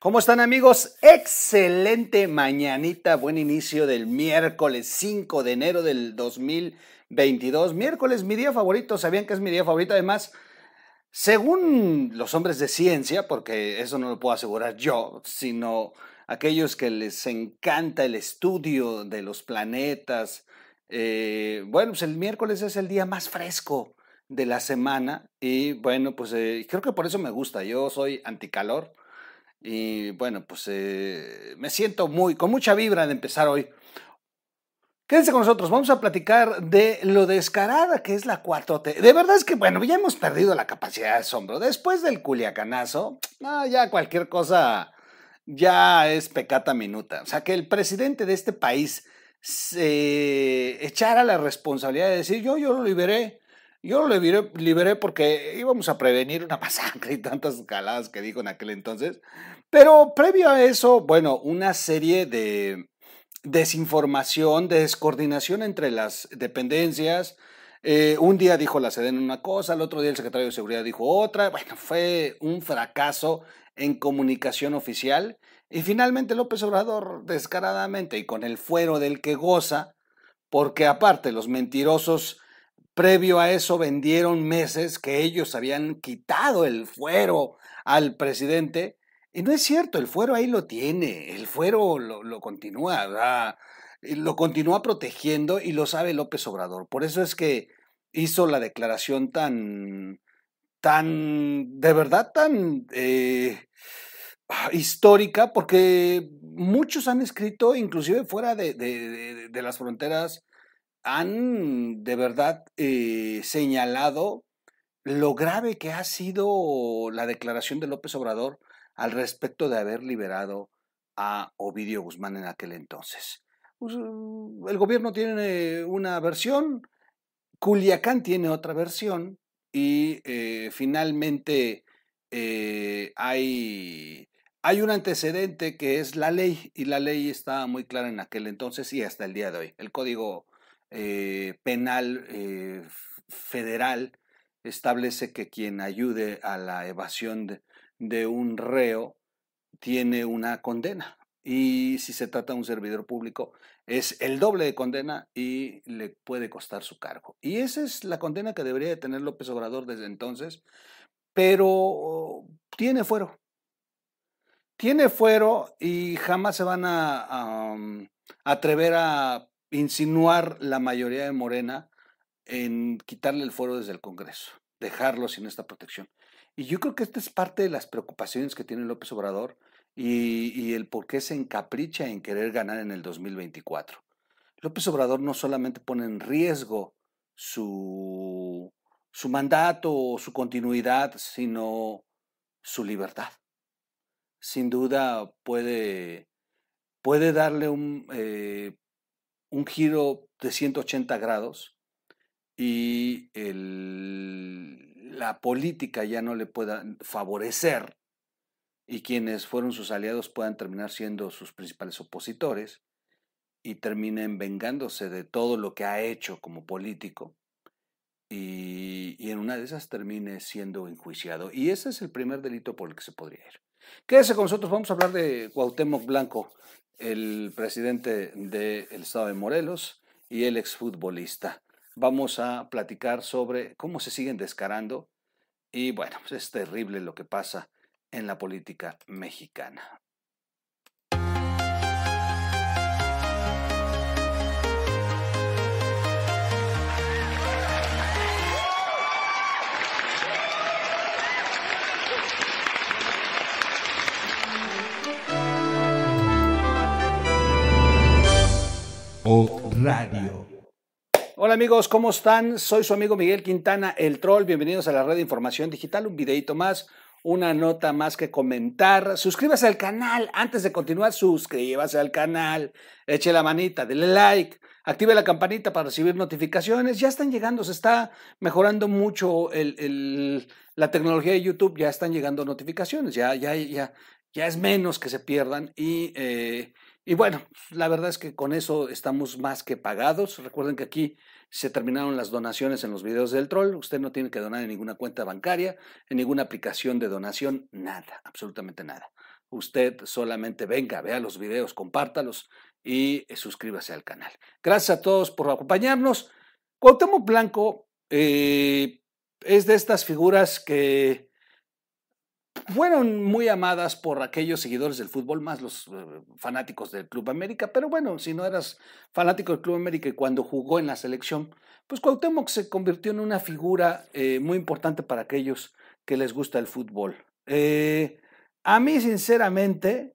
¿Cómo están amigos? Excelente mañanita, buen inicio del miércoles 5 de enero del 2022. Miércoles, mi día favorito, ¿sabían que es mi día favorito? Además, según los hombres de ciencia, porque eso no lo puedo asegurar yo, sino aquellos que les encanta el estudio de los planetas, eh, bueno, pues el miércoles es el día más fresco de la semana y bueno, pues eh, creo que por eso me gusta. Yo soy anticalor y bueno, pues eh, me siento muy, con mucha vibra de empezar hoy. Quédense con nosotros, vamos a platicar de lo descarada que es la 4T. De verdad es que, bueno, ya hemos perdido la capacidad de asombro. Después del culiacanazo, ya cualquier cosa ya es pecata minuta. O sea, que el presidente de este país se echara la responsabilidad de decir, yo, yo lo liberé. Yo lo liberé, porque íbamos a prevenir una masacre y tantas escaladas que dijo en aquel entonces. Pero previo a eso, bueno, una serie de desinformación, de descoordinación entre las dependencias. Eh, un día dijo la SEDEN una cosa, el otro día el secretario de Seguridad dijo otra. Bueno, fue un fracaso en comunicación oficial. Y finalmente López Obrador, descaradamente y con el fuero del que goza, porque aparte los mentirosos Previo a eso vendieron meses que ellos habían quitado el fuero al presidente. Y no es cierto, el fuero ahí lo tiene, el fuero lo, continúa, lo continúa protegiendo y lo sabe López Obrador. Por eso es que hizo la declaración tan, tan, de verdad tan eh, histórica, porque muchos han escrito, inclusive fuera de, de las fronteras han de verdad eh, señalado lo grave que ha sido la declaración de López Obrador al respecto de haber liberado a Ovidio Guzmán en aquel entonces. Pues, el gobierno tiene una versión, Culiacán tiene otra versión y eh, finalmente eh, hay, hay un antecedente que es la ley y la ley está muy clara en aquel entonces y hasta el día de hoy. El código eh, penal eh, federal establece que quien ayude a la evasión de, un reo tiene una condena. Y si se trata de un servidor público, es el doble de condena y le puede costar su cargo. Y esa es la condena que debería de tener López Obrador desde entonces, pero tiene fuero. Tiene fuero y jamás se van a atrever a insinuar la mayoría de Morena en quitarle el foro desde el Congreso, dejarlo sin esta protección. Y yo creo que esta es parte de las preocupaciones que tiene López Obrador y, el por qué se encapricha en querer ganar en el 2024. López Obrador no solamente pone en riesgo su, su mandato o su continuidad, sino su libertad. Sin duda puede, puede darle un, eh, un giro de 180 grados y la política ya no le pueda favorecer y quienes fueron sus aliados puedan terminar siendo sus principales opositores y terminen vengándose de todo lo que ha hecho como político y, en una de esas termine siendo enjuiciado. Y ese es el primer delito por el que se podría ir. Quédese con nosotros, vamos a hablar de Cuauhtémoc Blanco, el presidente del estado de Morelos y el exfutbolista. Vamos a platicar sobre cómo se siguen descarando y bueno, pues es terrible lo que pasa en la política mexicana. Amigos, ¿cómo están? Soy su amigo Miguel Quintana, el troll. Bienvenidos a la red de información digital. Un videito más, una nota más que comentar. Suscríbase al canal. Antes de continuar, suscríbase al canal. Eche la manita, dele like. Active la campanita para recibir notificaciones. Ya están llegando, se está mejorando mucho la tecnología de YouTube. Ya están llegando notificaciones. Ya, ya, ya, ya es menos que se pierdan. Y. Eh, Y bueno, la verdad es que con eso estamos más que pagados. Recuerden que aquí se terminaron las donaciones en los videos del troll. Usted no tiene que donar en ninguna cuenta bancaria, en ninguna aplicación de donación, nada, absolutamente nada. Usted solamente venga, vea los videos, compártalos y suscríbase al canal. Gracias a todos por acompañarnos. Cuauhtémoc Blanco eh, es de estas figuras que fueron muy amadas por aquellos seguidores del fútbol, más los eh, fanáticos del Club América, pero bueno, si no eras fanático del Club América y cuando jugó en la selección, pues Cuauhtémoc se convirtió en una figura eh, muy importante para aquellos que les gusta el fútbol. a mí, sinceramente,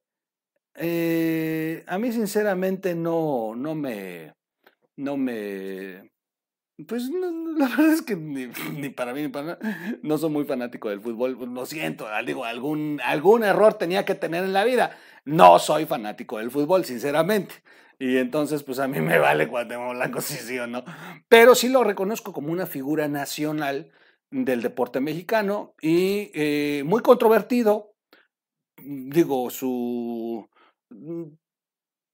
a mí sinceramente no, no me, no me, pues la verdad es que ni, para mí ni para nada, no soy muy fanático del fútbol, pues, lo siento, digo, algún, algún error tenía que tener en la vida. No soy fanático del fútbol, sinceramente. Y entonces, pues a mí me vale cuando la sí o no. Pero sí lo reconozco como una figura nacional del deporte mexicano y eh, muy controvertido. Digo, su,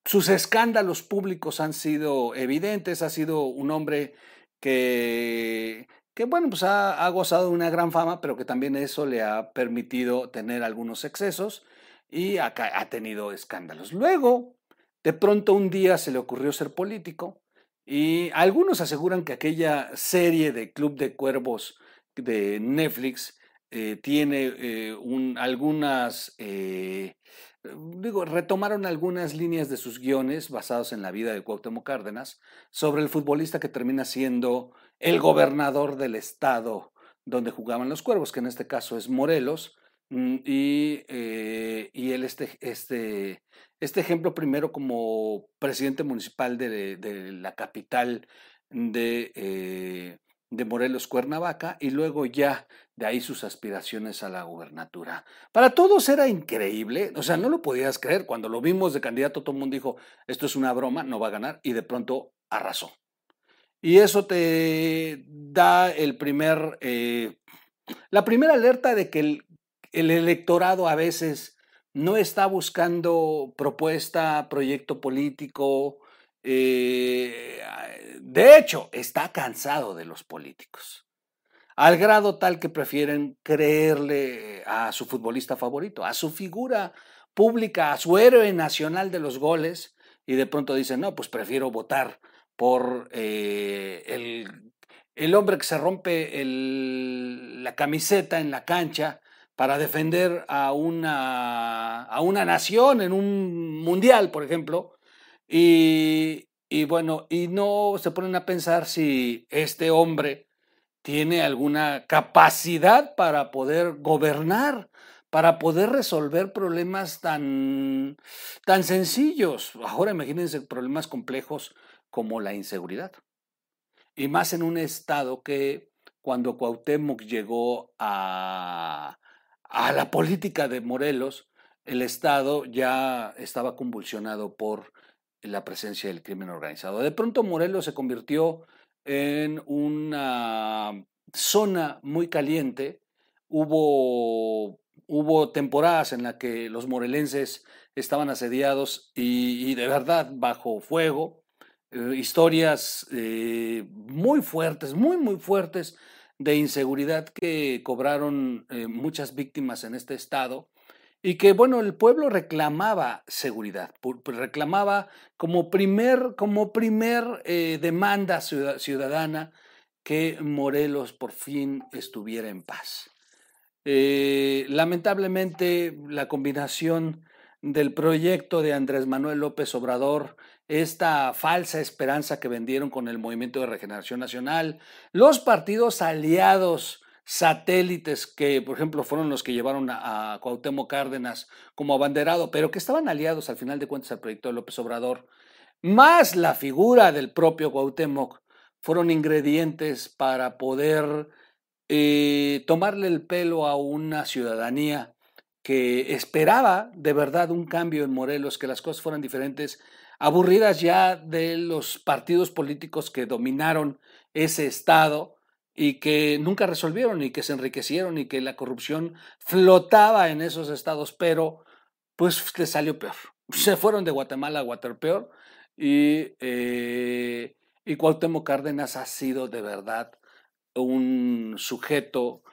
sus escándalos públicos han sido evidentes, ha sido un hombre que, que bueno, pues ha, gozado de una gran fama, pero que también eso le ha permitido tener algunos excesos y ha, ha tenido escándalos. Luego, de pronto un día se le ocurrió ser político y algunos aseguran que aquella serie de Club de Cuervos de Netflix eh, tiene eh, un, algunas eh, digo, retomaron algunas líneas de sus guiones basados en la vida de Cuauhtémoc Cárdenas sobre el futbolista que termina siendo el gobernador del estado donde jugaban los cuervos, que en este caso es Morelos, mm, y, y él este, este, este ejemplo primero como presidente municipal de, la capital de, de Morelos Cuernavaca y luego ya de ahí sus aspiraciones a la gubernatura. Para todos era increíble, o sea, no lo podías creer. Cuando lo vimos de candidato, todo el mundo dijo, esto es una broma, no va a ganar, y de pronto arrasó. Y eso te da el primer, eh, la primera alerta de que el, el electorado a veces no está buscando propuesta, proyecto político, eh, de hecho, está cansado de los políticos, al grado tal que prefieren creerle a su futbolista favorito, a su figura pública, a su héroe nacional de los goles, y de pronto dicen, no, pues prefiero votar por eh, el, hombre que se rompe la camiseta en la cancha para defender a una, a una nación en un mundial, por ejemplo, y, bueno, y no se ponen a pensar si este hombre tiene alguna capacidad para poder gobernar, para poder resolver problemas tan, tan sencillos. Ahora imagínense problemas complejos como la inseguridad. Y más en un estado que cuando Cuauhtémoc llegó a, a la política de Morelos, el estado ya estaba convulsionado por la presencia del crimen organizado. De pronto Morelos se convirtió en una zona muy caliente. Hubo, hubo temporadas en las que los morelenses estaban asediados y, de verdad bajo fuego. Eh, historias eh, muy fuertes, muy, muy fuertes de inseguridad que cobraron eh, muchas víctimas en este estado y que, bueno, el pueblo reclamaba seguridad, reclamaba como primer, como primer eh, demanda ciudadana que Morelos por fin estuviera en paz. Eh, lamentablemente, la combinación del proyecto de Andrés Manuel López Obrador, esta falsa esperanza que vendieron con el Movimiento de Regeneración Nacional, los partidos aliados satélites que, por ejemplo, fueron los que llevaron a, Cuauhtémoc Cárdenas como abanderado, pero que estaban aliados al final de cuentas al proyecto de López Obrador, más la figura del propio Cuauhtémoc, fueron ingredientes para poder eh, tomarle el pelo a una ciudadanía que esperaba de verdad un cambio en Morelos, que las cosas fueran diferentes, aburridas ya de los partidos políticos que dominaron ese estado, y que nunca resolvieron y que se enriquecieron y que la corrupción flotaba en esos estados, pero pues le salió peor. se fueron de Guatemala a Waterpeor y, eh, y Cuauhtémoc Cárdenas ha sido de verdad un sujeto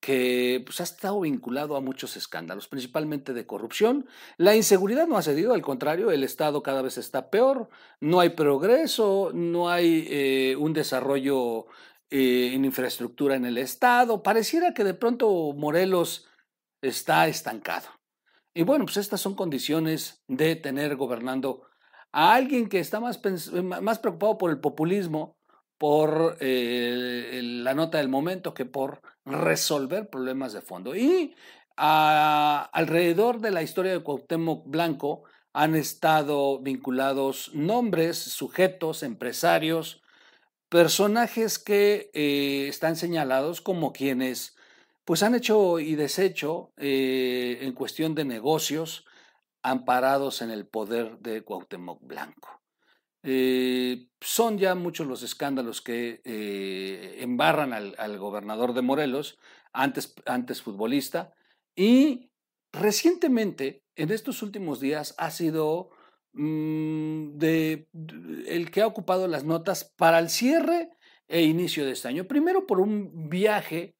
que pues, ha estado vinculado a muchos escándalos, principalmente de corrupción. La inseguridad no ha cedido, al contrario, el Estado cada vez está peor, no hay progreso, no hay eh, un desarrollo eh, en infraestructura en el Estado. Pareciera que de pronto Morelos está estancado. Y bueno, pues estas son condiciones de tener gobernando a alguien que está más, más preocupado por el populismo, por eh, la nota del momento, que por resolver problemas de fondo. Y alrededor de la historia de Cuauhtémoc Blanco han estado vinculados nombres, sujetos, empresarios, personajes que eh, están señalados como quienes pues han hecho y deshecho eh, en cuestión de negocios amparados en el poder de Cuauhtémoc Blanco. Eh, son ya muchos los escándalos que embarran al, gobernador de Morelos, antes, antes futbolista, y recientemente, en estos últimos días, ha sido de, el que ha ocupado las notas para el cierre e inicio de este año. Primero por un viaje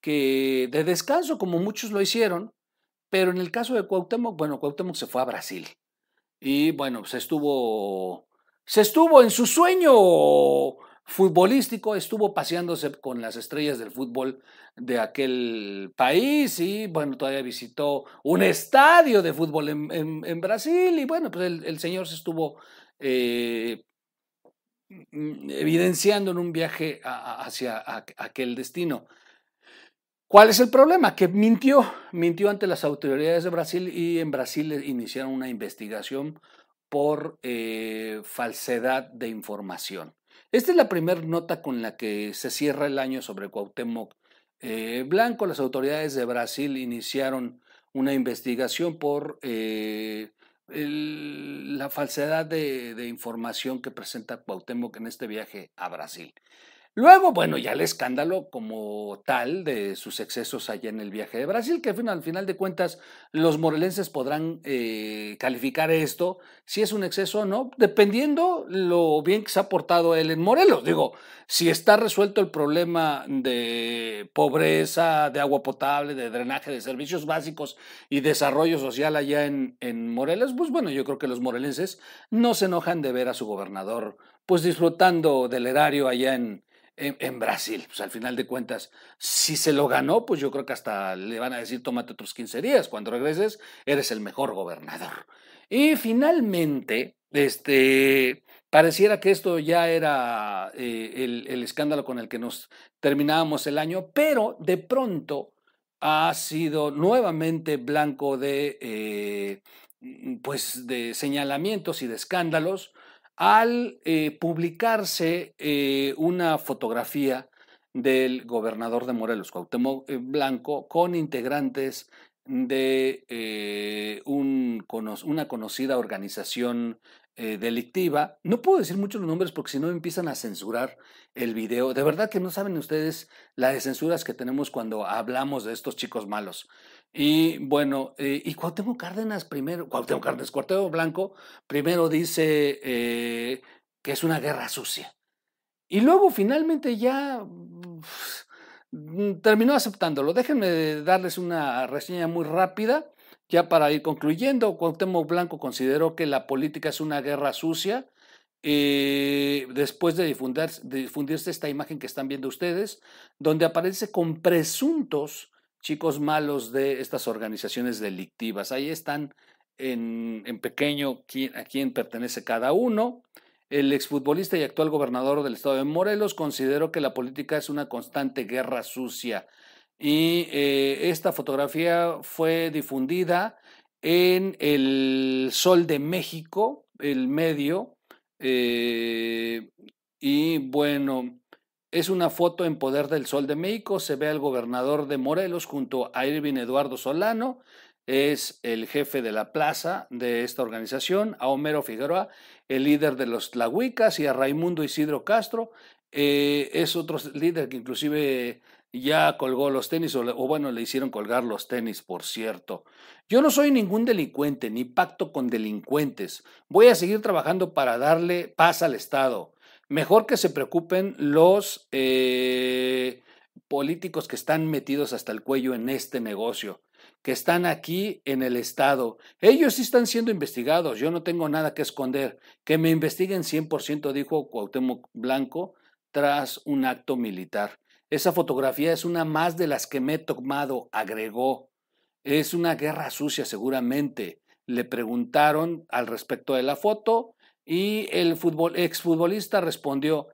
que de descanso, como muchos lo hicieron, pero en el caso de Cuauhtémoc, bueno, Cuauhtémoc se fue a Brasil. Y bueno, se estuvo, se estuvo en su sueño futbolístico, estuvo paseándose con las estrellas del fútbol de aquel país y bueno, todavía visitó un estadio de fútbol en, Brasil y bueno, pues el, señor se estuvo eh, mm, evidenciando en un viaje hacia aquel destino. ¿Cuál es el problema? Que mintió, mintió ante las autoridades de Brasil y en Brasil iniciaron una investigación por eh, falsedad de información. Esta es la primera nota con la que se cierra el año sobre Cuauhtémoc eh, Blanco. Las autoridades de Brasil iniciaron una investigación por eh, la falsedad de, de, información que presenta Cuauhtémoc en este viaje a Brasil. Luego, bueno, ya el escándalo como tal de sus excesos allá en el viaje de Brasil, que al final de cuentas los morelenses podrán eh, calificar esto, si es un exceso o no, dependiendo lo bien que se ha portado él en Morelos. Digo, si está resuelto el problema de pobreza, de agua potable, de drenaje, de servicios básicos y desarrollo social allá en, en Morelos, pues bueno, yo creo que los morelenses no se enojan de ver a su gobernador pues disfrutando del erario allá en, en, Brasil. Pues al final de cuentas, si se lo ganó, pues yo creo que hasta le van a decir, tómate otros 15 días. Cuando regreses, eres el mejor gobernador. Y finalmente, este, pareciera que esto ya era eh, el, escándalo con el que nos terminábamos el año, pero de pronto ha sido nuevamente blanco de, eh, pues de señalamientos y de escándalos al eh, publicarse eh, una fotografía del gobernador de Morelos, Cuauhtémoc eh, Blanco, con integrantes de una conocida organización delictiva. No puedo decir muchos los nombres porque si no empiezan a censurar el video. De verdad que no saben ustedes las censuras que tenemos cuando hablamos de estos chicos malos. Y bueno, eh, y Cuauhtémoc Cárdenas primero, Cuauhtémoc Cárdenas, Cuauhtémoc Blanco, primero dice eh, que es una guerra sucia. Y luego finalmente ya mm, terminó aceptándolo. Déjenme darles una reseña muy rápida, ya para ir concluyendo. Cuauhtémoc Blanco consideró que la política es una guerra sucia. Eh, después de, de difundirse esta imagen que están viendo ustedes, donde aparece con presuntos chicos malos de estas organizaciones delictivas. Ahí están en, pequeño a quién pertenece cada uno. El exfutbolista y actual gobernador del estado de Morelos consideró que la política es una constante guerra sucia. Y eh, esta fotografía fue difundida en el Sol de México, el medio. Eh, y bueno, es una foto en Poder del Sol de México. Se ve al gobernador de Morelos junto a Irving Eduardo Solano. Es el jefe de la plaza de esta organización, a Homero Figueroa, el líder de los Tlahuicas, y a Raimundo Isidro Castro. Eh, es otro líder que inclusive ya colgó los tenis, o, o, bueno, le hicieron colgar los tenis, por cierto. Yo no soy ningún delincuente, ni pacto con delincuentes. Voy a seguir trabajando para darle paz al Estado. Mejor que se preocupen los eh, políticos que están metidos hasta el cuello en este negocio, que están aquí en el Estado. Ellos sí están siendo investigados, yo no tengo nada que esconder. Que me investiguen 100%, dijo Cuauhtémoc Blanco, tras un acto militar. Esa fotografía es una más de las que me he tomado, agregó. Es una guerra sucia seguramente. Le preguntaron al respecto de la foto y el fútbol, exfutbolista respondió,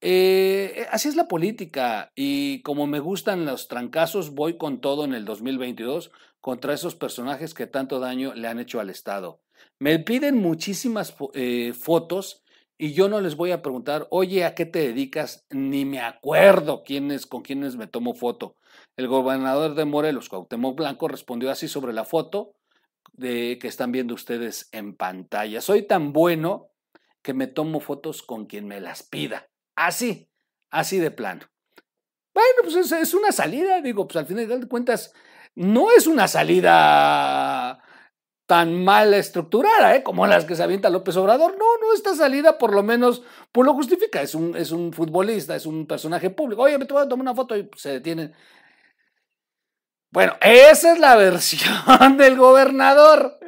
eh, así es la política y como me gustan los trancazos, voy con todo en el 2022 contra esos personajes que tanto daño le han hecho al Estado. Me piden muchísimas eh, fotos y yo no les voy a preguntar, oye, ¿a qué te dedicas? Ni me acuerdo quiénes, con quiénes me tomo foto. El gobernador de Morelos, Cuauhtémoc Blanco, respondió así sobre la foto de que están viendo ustedes en pantalla. Soy tan bueno que me tomo fotos con quien me las pida. Así, así de plano. Bueno, pues es, una salida, digo, pues al final de cuentas, no es una salida tan mal estructurada ¿eh? como las que se avienta López Obrador. No, no, esta salida por lo menos pues lo justifica. Es un, es un futbolista, es un personaje público. Oye, me te voy a una foto y se detienen. Bueno, esa es la versión del gobernador.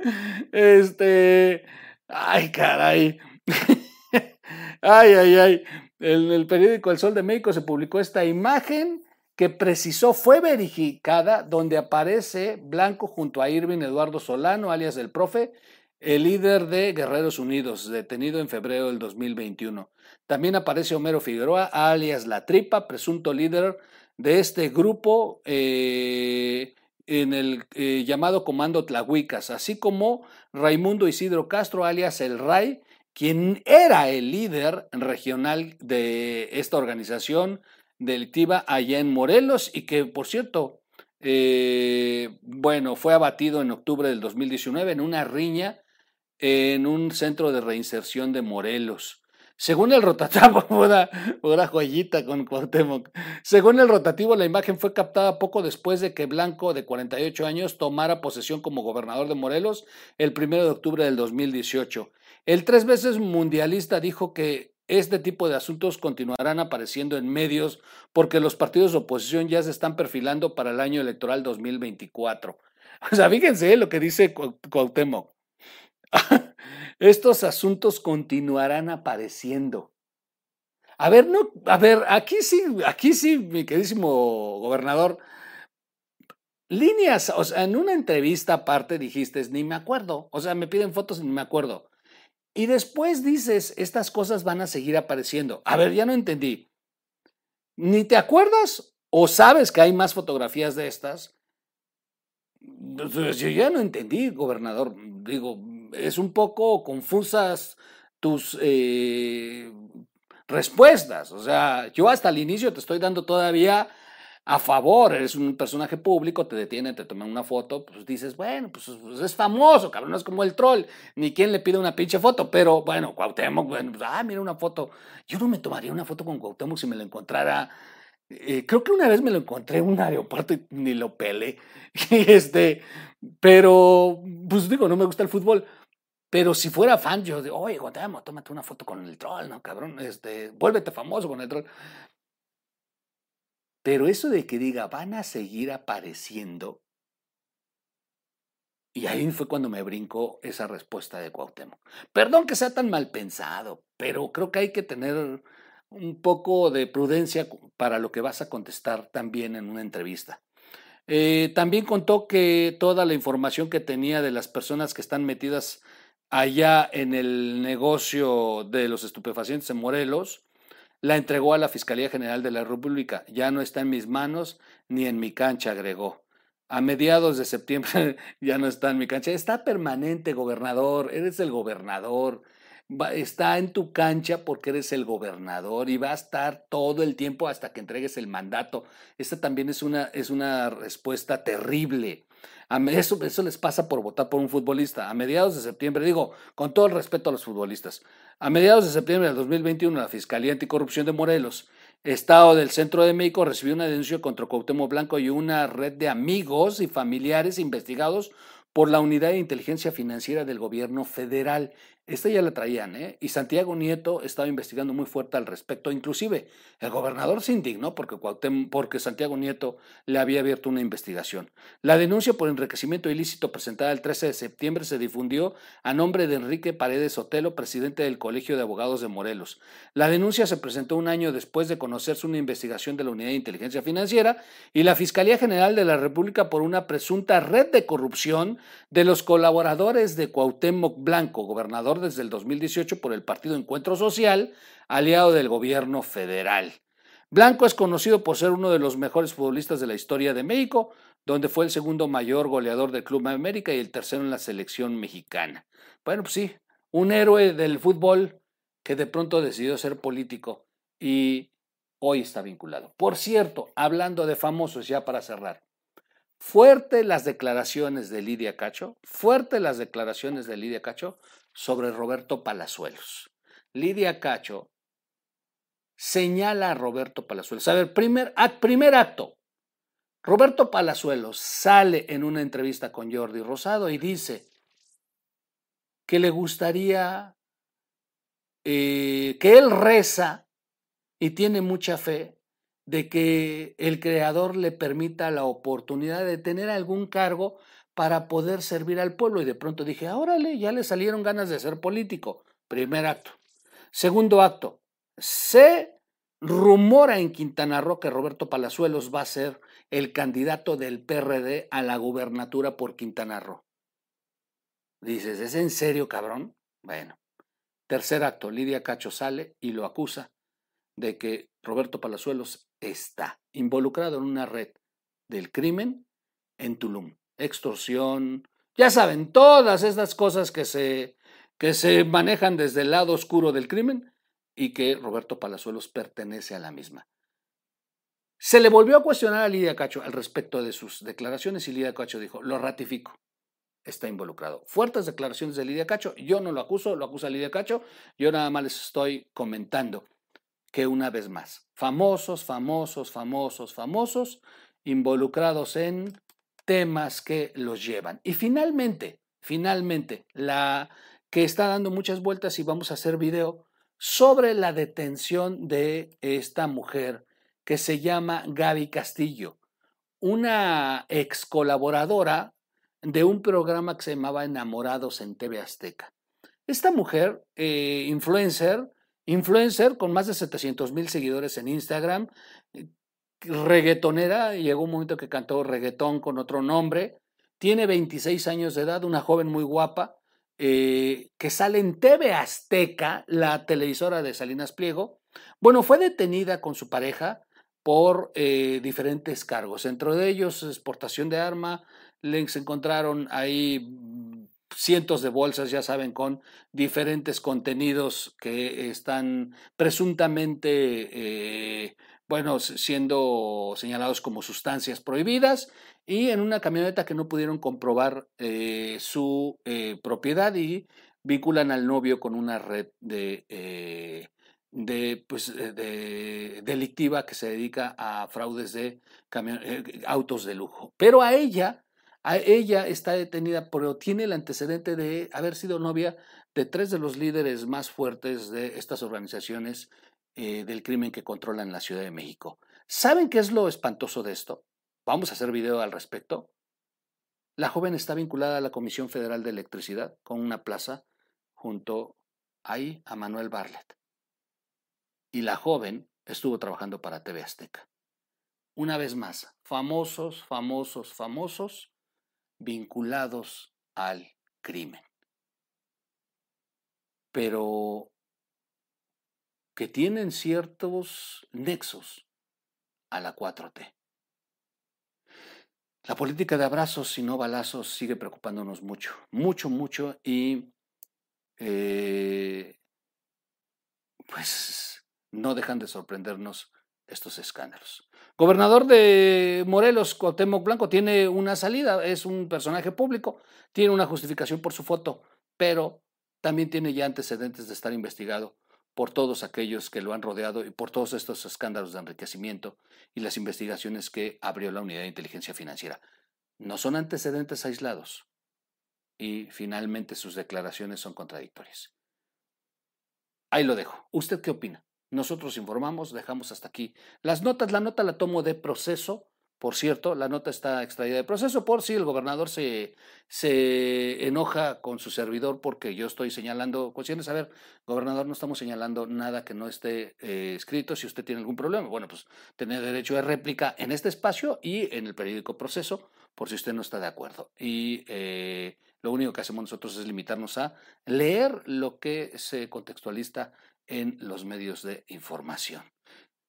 Este. Ay, caray. ay, ay, ay. En el periódico El Sol de México se publicó esta imagen que precisó fue verificada, donde aparece Blanco junto a Irving Eduardo Solano, alias el profe, el líder de Guerreros Unidos, detenido en febrero del 2021. También aparece Homero Figueroa, alias La Tripa, presunto líder de este grupo eh, en el eh, llamado Comando Tlahuicas, así como Raimundo Isidro Castro, alias El Ray, quien era el líder regional de esta organización delictiva allá en Morelos y que, por cierto, eh, bueno, fue abatido en octubre del 2019 en una riña en un centro de reinserción de Morelos. Según el rotativo, una, joyita con Cuauhtémoc. Según el rotativo, la imagen fue captada poco después de que Blanco, de 48 años, tomara posesión como gobernador de Morelos el 1 de octubre del 2018. El tres veces mundialista dijo que este tipo de asuntos continuarán apareciendo en medios porque los partidos de oposición ya se están perfilando para el año electoral 2024. O sea, fíjense lo que dice Cuauhtémoc. Estos asuntos continuarán apareciendo. A ver, no, a ver, aquí sí, aquí sí, mi queridísimo gobernador, líneas, o sea, en una entrevista aparte dijiste, ni me acuerdo, o sea, me piden fotos y ni me acuerdo. Y después dices, estas cosas van a seguir apareciendo. A ver, ya no entendí. ¿Ni te acuerdas o sabes que hay más fotografías de estas? Yo ya no entendí, gobernador. Digo, es un poco confusas tus eh, respuestas. O sea, yo hasta el inicio te estoy dando todavía a favor, eres un personaje público, te detienen, te toman una foto, pues dices, bueno, pues, pues, es famoso, cabrón, no es como el troll, ni quien le pide una pinche foto, pero bueno, Cuauhtémoc, bueno, pues, ah, mira una foto. Yo no me tomaría una foto con Cuauhtémoc si me lo encontrara. Eh, creo que una vez me lo encontré en un aeropuerto y ni lo pele. este, pero, pues digo, no me gusta el fútbol. Pero si fuera fan, yo digo, oye, Cuauhtémoc, tómate una foto con el troll, ¿no, cabrón? Este, vuélvete famoso con el troll. Pero eso de que diga, van a seguir apareciendo, y ahí fue cuando me brincó esa respuesta de Cuauhtémoc. Perdón que sea tan mal pensado, pero creo que hay que tener un poco de prudencia para lo que vas a contestar también en una entrevista. Eh, también contó que toda la información que tenía de las personas que están metidas allá en el negocio de los estupefacientes en Morelos, la entregó a la Fiscalía General de la República. Ya no está en mis manos ni en mi cancha, agregó. A mediados de septiembre ya no está en mi cancha. Está permanente, gobernador. Eres el gobernador. está en tu cancha porque eres el gobernador y va a estar todo el tiempo hasta que entregues el mandato. Esta también es una, es una respuesta terrible. Eso, eso les pasa por votar por un futbolista. A mediados de septiembre, digo, con todo el respeto a los futbolistas, a mediados de septiembre del 2021, la Fiscalía Anticorrupción de Morelos Estado del Centro de México recibió una denuncia contra Cuauhtémoc Blanco y una red de amigos y familiares investigados por la Unidad de Inteligencia Financiera del Gobierno Federal. Esta ya la traían, ¿eh? Y Santiago Nieto estaba investigando muy fuerte al respecto. Inclusive el gobernador se indignó porque, porque Santiago Nieto le había abierto una investigación. La denuncia por enriquecimiento ilícito presentada el 13 de septiembre se difundió a nombre de Enrique Paredes Otelo, presidente del Colegio de Abogados de Morelos. La denuncia se presentó un año después de conocerse una investigación de la Unidad de Inteligencia Financiera y la Fiscalía General de la República por una presunta red de corrupción de los colaboradores de Cuauhtémoc Blanco, gobernador desde el 2018 por el Partido Encuentro Social, aliado del gobierno federal. Blanco es conocido por ser uno de los mejores futbolistas de la historia de México, donde fue el segundo mayor goleador del Club América y el tercero en la selección mexicana. Bueno, pues sí, un héroe del fútbol que de pronto decidió ser político y hoy está vinculado. Por cierto, hablando de famosos ya para cerrar, fuerte las declaraciones de Lidia Cacho, fuerte las declaraciones de Lidia Cacho sobre Roberto Palazuelos. Lidia Cacho señala a Roberto Palazuelos. A ver, primer, primer acto. Roberto Palazuelos sale en una entrevista con Jordi Rosado y dice que le gustaría, eh, que él reza y tiene mucha fe de que el creador le permita la oportunidad de tener algún cargo para poder servir al pueblo. Y de pronto dije, órale, ya le salieron ganas de ser político. Primer acto. Segundo acto, se rumora en Quintana Roo que Roberto Palazuelos va a ser el candidato del PRD a la gubernatura por Quintana Roo. Dices, ¿es en serio, cabrón? Bueno. Tercer acto, Lidia Cacho sale y lo acusa de que Roberto Palazuelos está involucrado en una red del crimen en Tulum extorsión, ya saben, todas estas cosas que se, que se manejan desde el lado oscuro del crimen y que Roberto Palazuelos pertenece a la misma. Se le volvió a cuestionar a Lidia Cacho al respecto de sus declaraciones y Lidia Cacho dijo, lo ratifico, está involucrado. Fuertes declaraciones de Lidia Cacho, yo no lo acuso, lo acusa Lidia Cacho, yo nada más les estoy comentando que una vez más, famosos, famosos, famosos, famosos, involucrados en temas que los llevan. Y finalmente, finalmente, la que está dando muchas vueltas y vamos a hacer video sobre la detención de esta mujer que se llama Gaby Castillo, una ex colaboradora de un programa que se llamaba Enamorados en TV Azteca. Esta mujer, eh, influencer, influencer con más de 700 mil seguidores en Instagram, reggaetonera, llegó un momento que cantó reggaetón con otro nombre, tiene 26 años de edad, una joven muy guapa, eh, que sale en TV Azteca, la televisora de Salinas Pliego. Bueno, fue detenida con su pareja por eh, diferentes cargos, entre ellos exportación de arma, les encontraron ahí cientos de bolsas, ya saben, con diferentes contenidos que están presuntamente eh, bueno, siendo señalados como sustancias prohibidas y en una camioneta que no pudieron comprobar eh, su eh, propiedad y vinculan al novio con una red de, eh, de, pues, de, delictiva que se dedica a fraudes de autos de lujo. Pero a ella, a ella está detenida, pero tiene el antecedente de haber sido novia de tres de los líderes más fuertes de estas organizaciones eh, del crimen que controlan la Ciudad de México. ¿Saben qué es lo espantoso de esto? Vamos a hacer video al respecto. La joven está vinculada a la Comisión Federal de Electricidad con una plaza junto ahí a Manuel Barlet. Y la joven estuvo trabajando para TV Azteca. Una vez más, famosos, famosos, famosos vinculados al crimen. Pero que tienen ciertos nexos a la 4T. La política de abrazos y no balazos sigue preocupándonos mucho, mucho, mucho y eh, pues no dejan de sorprendernos estos escándalos. Gobernador de Morelos, Cuauhtémoc Blanco, tiene una salida, es un personaje público, tiene una justificación por su foto, pero también tiene ya antecedentes de estar investigado por todos aquellos que lo han rodeado y por todos estos escándalos de enriquecimiento y las investigaciones que abrió la Unidad de Inteligencia Financiera. No son antecedentes aislados y finalmente sus declaraciones son contradictorias. Ahí lo dejo. ¿Usted qué opina? Nosotros informamos, dejamos hasta aquí las notas. La nota la tomo de proceso por cierto, la nota está extraída de proceso por si el gobernador se, se enoja con su servidor porque yo estoy señalando cuestiones. A ver, gobernador, no estamos señalando nada que no esté eh, escrito. Si usted tiene algún problema, bueno, pues tiene derecho de réplica en este espacio y en el periódico Proceso, por si usted no está de acuerdo. Y eh, lo único que hacemos nosotros es limitarnos a leer lo que se contextualiza en los medios de información.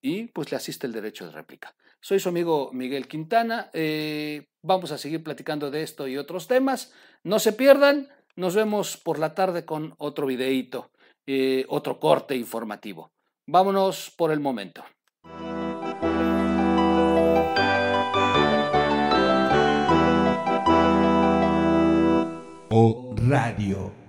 Y pues le asiste el derecho de réplica. Soy su amigo Miguel Quintana. Eh, vamos a seguir platicando de esto y otros temas. No se pierdan. Nos vemos por la tarde con otro videíto, eh, otro corte informativo. Vámonos por el momento. O Radio.